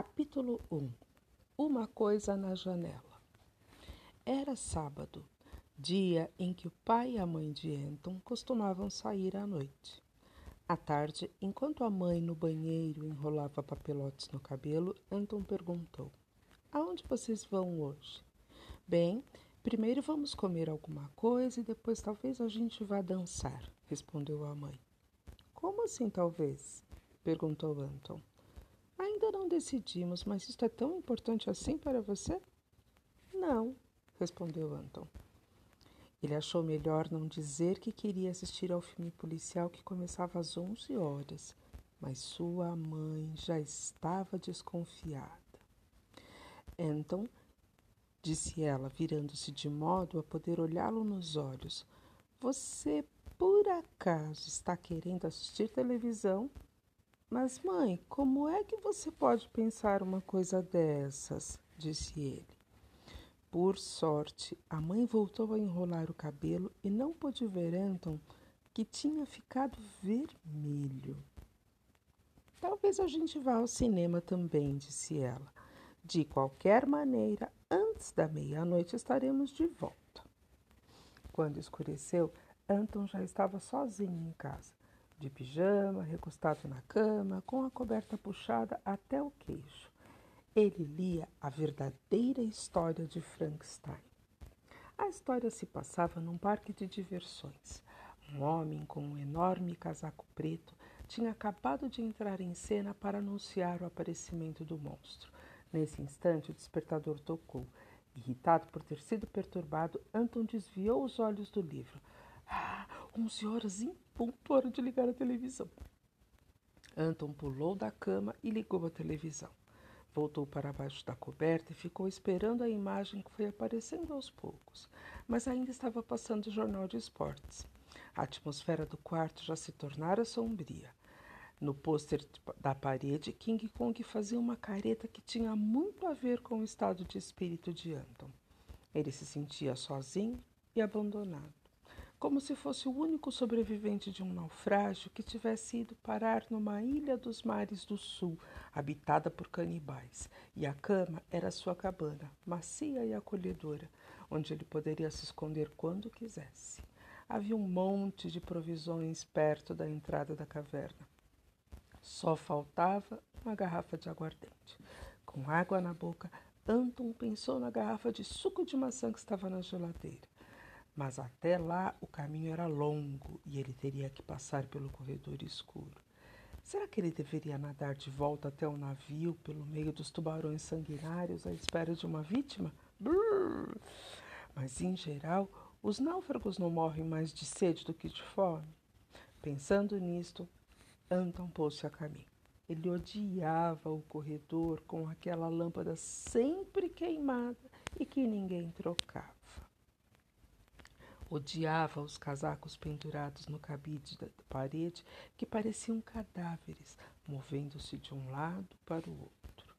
Capítulo 1 Uma coisa na janela. Era sábado, dia em que o pai e a mãe de Anton costumavam sair à noite. À tarde, enquanto a mãe no banheiro enrolava papelotes no cabelo, Anton perguntou: Aonde vocês vão hoje? Bem, primeiro vamos comer alguma coisa e depois talvez a gente vá dançar, respondeu a mãe. Como assim, talvez? perguntou Anton. Ainda não decidimos, mas isto é tão importante assim para você? Não, respondeu Anton. Ele achou melhor não dizer que queria assistir ao filme policial que começava às 11 horas, mas sua mãe já estava desconfiada. Então, disse ela, virando-se de modo a poder olhá-lo nos olhos, você por acaso está querendo assistir televisão? Mas, mãe, como é que você pode pensar uma coisa dessas? disse ele. Por sorte, a mãe voltou a enrolar o cabelo e não pôde ver Anton, que tinha ficado vermelho. Talvez a gente vá ao cinema também, disse ela. De qualquer maneira, antes da meia-noite estaremos de volta. Quando escureceu, Anton já estava sozinho em casa de pijama, recostado na cama, com a coberta puxada até o queixo. Ele lia a verdadeira história de Frankenstein. A história se passava num parque de diversões. Um homem com um enorme casaco preto tinha acabado de entrar em cena para anunciar o aparecimento do monstro. Nesse instante, o despertador tocou. Irritado por ter sido perturbado, Anton desviou os olhos do livro. Ah, onze horas em ponto, hora de ligar a televisão. Anton pulou da cama e ligou a televisão. Voltou para baixo da coberta e ficou esperando a imagem que foi aparecendo aos poucos, mas ainda estava passando o jornal de esportes. A atmosfera do quarto já se tornara sombria. No pôster da parede, King Kong fazia uma careta que tinha muito a ver com o estado de espírito de Anton. Ele se sentia sozinho e abandonado como se fosse o único sobrevivente de um naufrágio que tivesse ido parar numa ilha dos mares do sul, habitada por canibais, e a cama era sua cabana, macia e acolhedora, onde ele poderia se esconder quando quisesse. Havia um monte de provisões perto da entrada da caverna. Só faltava uma garrafa de aguardente. Com água na boca, Anton pensou na garrafa de suco de maçã que estava na geladeira. Mas até lá o caminho era longo e ele teria que passar pelo corredor escuro. Será que ele deveria nadar de volta até o navio pelo meio dos tubarões sanguinários à espera de uma vítima? Brrr. Mas, em geral, os náufragos não morrem mais de sede do que de fome. Pensando nisto, Anton pôs-se a caminho. Ele odiava o corredor com aquela lâmpada sempre queimada e que ninguém trocava. Odiava os casacos pendurados no cabide da parede que pareciam cadáveres, movendo-se de um lado para o outro.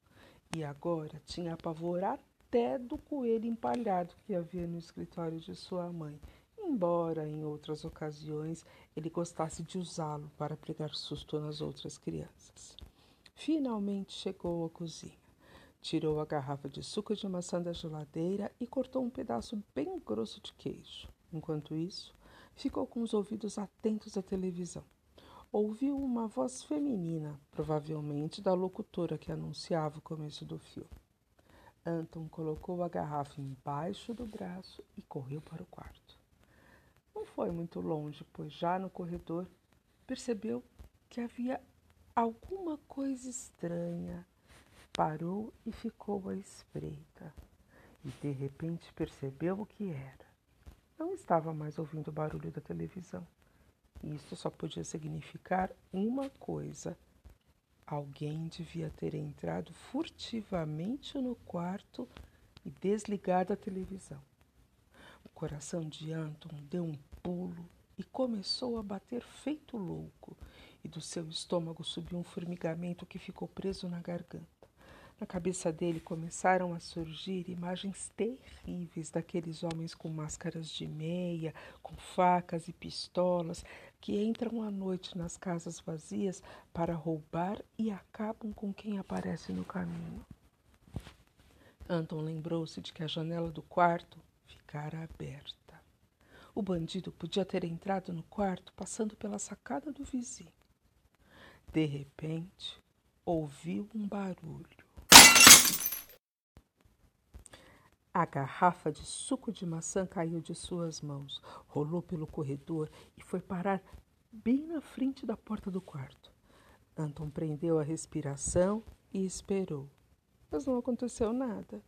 E agora tinha pavor até do coelho empalhado que havia no escritório de sua mãe, embora em outras ocasiões ele gostasse de usá-lo para pregar susto nas outras crianças. Finalmente chegou à cozinha. Tirou a garrafa de suco de maçã da geladeira e cortou um pedaço bem grosso de queijo. Enquanto isso, ficou com os ouvidos atentos à televisão. Ouviu uma voz feminina, provavelmente da locutora que anunciava o começo do filme. Anton colocou a garrafa embaixo do braço e correu para o quarto. Não foi muito longe, pois já no corredor percebeu que havia alguma coisa estranha. Parou e ficou à espreita. E de repente percebeu o que era não estava mais ouvindo o barulho da televisão. Isso só podia significar uma coisa. Alguém devia ter entrado furtivamente no quarto e desligado a televisão. O coração de Anton deu um pulo e começou a bater feito louco, e do seu estômago subiu um formigamento que ficou preso na garganta. Na cabeça dele começaram a surgir imagens terríveis daqueles homens com máscaras de meia, com facas e pistolas, que entram à noite nas casas vazias para roubar e acabam com quem aparece no caminho. Anton lembrou-se de que a janela do quarto ficara aberta. O bandido podia ter entrado no quarto passando pela sacada do vizinho. De repente, ouviu um barulho. A garrafa de suco de maçã caiu de suas mãos, rolou pelo corredor e foi parar bem na frente da porta do quarto. Anton prendeu a respiração e esperou. Mas não aconteceu nada.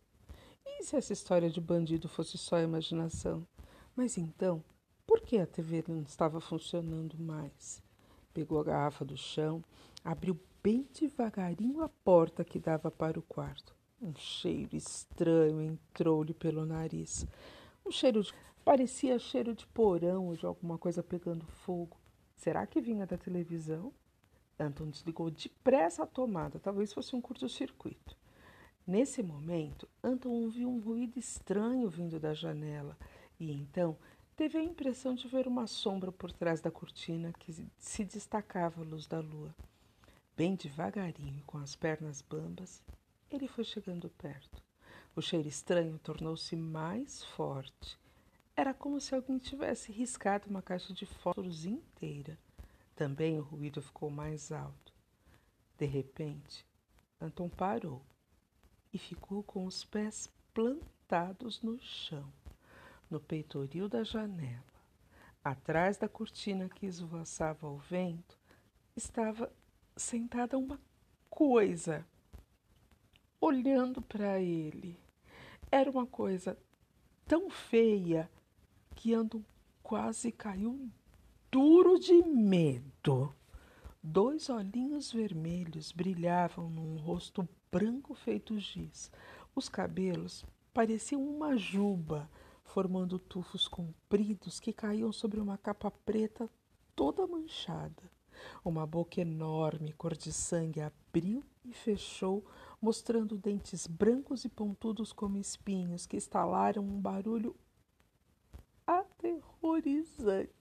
E se essa história de bandido fosse só imaginação? Mas então, por que a TV não estava funcionando mais? Pegou a garrafa do chão, abriu bem devagarinho a porta que dava para o quarto. Um cheiro estranho entrou-lhe pelo nariz. Um cheiro de. parecia cheiro de porão ou de alguma coisa pegando fogo. Será que vinha da televisão? Anton desligou depressa a tomada, talvez fosse um curto-circuito. Nesse momento, Anton ouviu um ruído estranho vindo da janela e então teve a impressão de ver uma sombra por trás da cortina que se destacava à luz da lua. Bem devagarinho, com as pernas bambas, ele foi chegando perto. O cheiro estranho tornou-se mais forte. Era como se alguém tivesse riscado uma caixa de fósforos inteira. Também o ruído ficou mais alto. De repente, Anton parou e ficou com os pés plantados no chão, no peitoril da janela. Atrás da cortina que esvoaçava ao vento, estava sentada uma coisa olhando para ele. Era uma coisa tão feia que Andon quase caiu duro de medo. Dois olhinhos vermelhos brilhavam num rosto branco feito giz. Os cabelos pareciam uma juba, formando tufos compridos que caíam sobre uma capa preta toda manchada. Uma boca enorme, cor de sangue, abriu e fechou, mostrando dentes brancos e pontudos como espinhos que estalaram um barulho aterrorizante.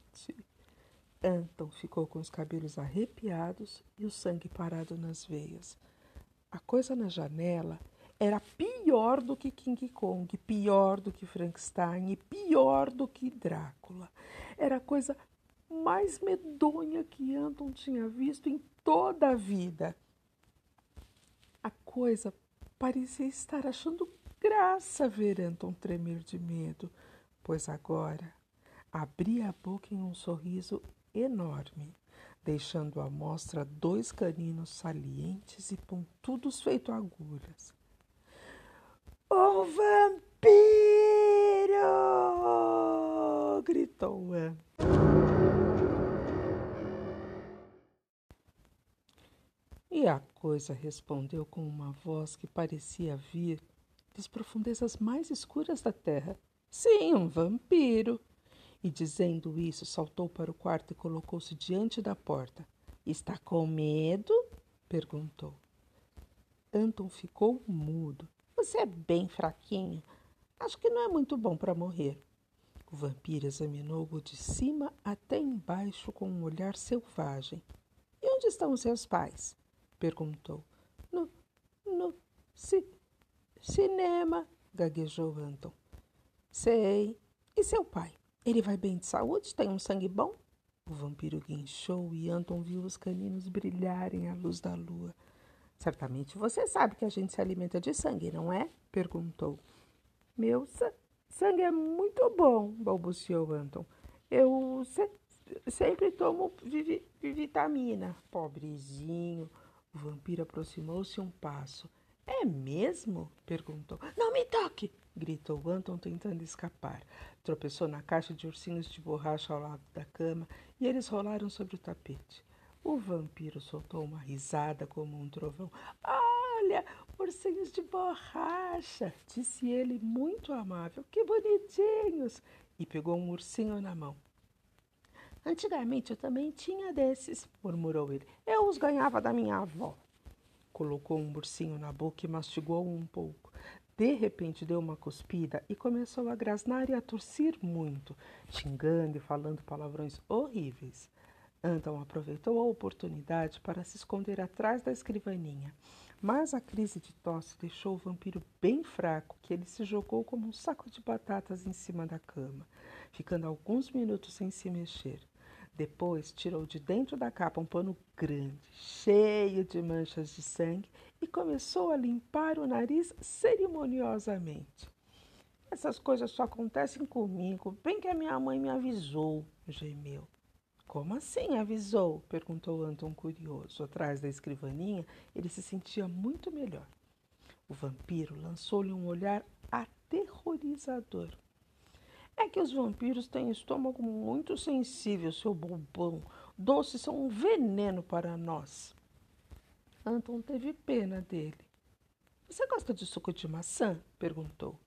Anton ficou com os cabelos arrepiados e o sangue parado nas veias. A coisa na janela era pior do que King Kong, pior do que Frankenstein e pior do que Drácula. Era a coisa mais medonha que Anton tinha visto em toda a vida. Coisa parecia estar achando graça ver Anton tremer de medo, pois agora abria a boca em um sorriso enorme, deixando à mostra dois caninos salientes e pontudos feito agulhas. O vampiro! gritou Anton. E a coisa respondeu com uma voz que parecia vir das profundezas mais escuras da terra. Sim, um vampiro. E dizendo isso, saltou para o quarto e colocou-se diante da porta. Está com medo? perguntou. Anton ficou mudo. Você é bem fraquinho. Acho que não é muito bom para morrer. O vampiro examinou-o de cima até embaixo com um olhar selvagem. E onde estão os seus pais? Perguntou. No, no ci, cinema, gaguejou Anton. Sei. E seu pai? Ele vai bem de saúde? Tem um sangue bom? O vampiro guinchou e Anton viu os caninos brilharem à luz da lua. Certamente você sabe que a gente se alimenta de sangue, não é? perguntou. Meu sa sangue é muito bom, balbuciou Anton. Eu se sempre tomo vi vitamina. Pobrezinho, o vampiro aproximou-se um passo. É mesmo? perguntou. Não me toque! gritou Anton tentando escapar. Tropeçou na caixa de ursinhos de borracha ao lado da cama e eles rolaram sobre o tapete. O vampiro soltou uma risada como um trovão. Olha, ursinhos de borracha, disse ele, muito amável. Que bonitinhos! E pegou um ursinho na mão. Antigamente eu também tinha desses, murmurou ele. Eu os ganhava da minha avó. Colocou um ursinho na boca e mastigou um pouco. De repente deu uma cuspida e começou a grasnar e a tossir muito, xingando e falando palavrões horríveis. Anton aproveitou a oportunidade para se esconder atrás da escrivaninha. Mas a crise de tosse deixou o vampiro bem fraco, que ele se jogou como um saco de batatas em cima da cama, ficando alguns minutos sem se mexer. Depois tirou de dentro da capa um pano grande, cheio de manchas de sangue, e começou a limpar o nariz cerimoniosamente. Essas coisas só acontecem comigo, bem que a minha mãe me avisou, gemeu. Como assim avisou? perguntou Anton curioso. Atrás da escrivaninha, ele se sentia muito melhor. O vampiro lançou-lhe um olhar aterrorizador. É que os vampiros têm estômago muito sensível, seu bobão. Doces são um veneno para nós. Anton teve pena dele. Você gosta de suco de maçã? perguntou.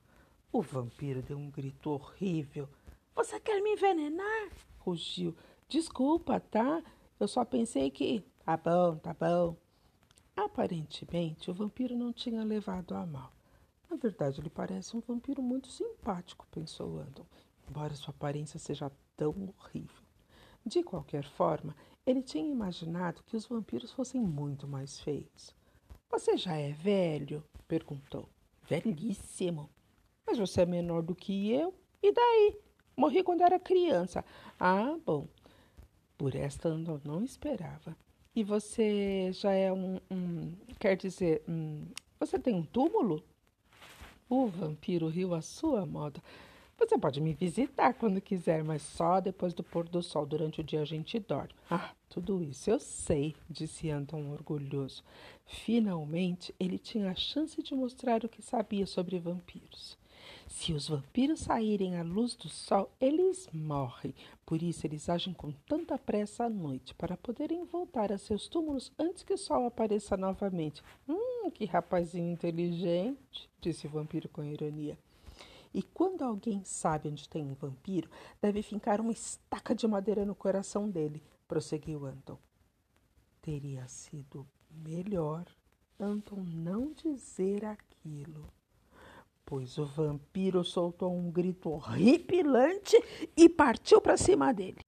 O vampiro deu um grito horrível. Você quer me envenenar? rugiu. Desculpa, tá? Eu só pensei que. Tá bom, tá bom. Aparentemente, o vampiro não tinha levado a mal. Na verdade, ele parece um vampiro muito simpático, pensou Andon, embora sua aparência seja tão horrível. De qualquer forma, ele tinha imaginado que os vampiros fossem muito mais feios. Você já é velho? perguntou. Velhíssimo. Mas você é menor do que eu? E daí? Morri quando era criança. Ah, bom. Por esta Andon não esperava. E você já é um. um quer dizer, um, você tem um túmulo? O vampiro riu à sua moda. Você pode me visitar quando quiser, mas só depois do pôr do sol. Durante o dia a gente dorme. Ah, tudo isso eu sei, disse Anton orgulhoso. Finalmente, ele tinha a chance de mostrar o que sabia sobre vampiros. Se os vampiros saírem à luz do sol, eles morrem. Por isso, eles agem com tanta pressa à noite, para poderem voltar a seus túmulos antes que o sol apareça novamente. Hum, que rapazinho inteligente, disse o vampiro com ironia. E quando alguém sabe onde tem um vampiro, deve fincar uma estaca de madeira no coração dele, prosseguiu Anton. Teria sido melhor Anton não dizer aquilo pois o vampiro soltou um grito horripilante e partiu para cima dele.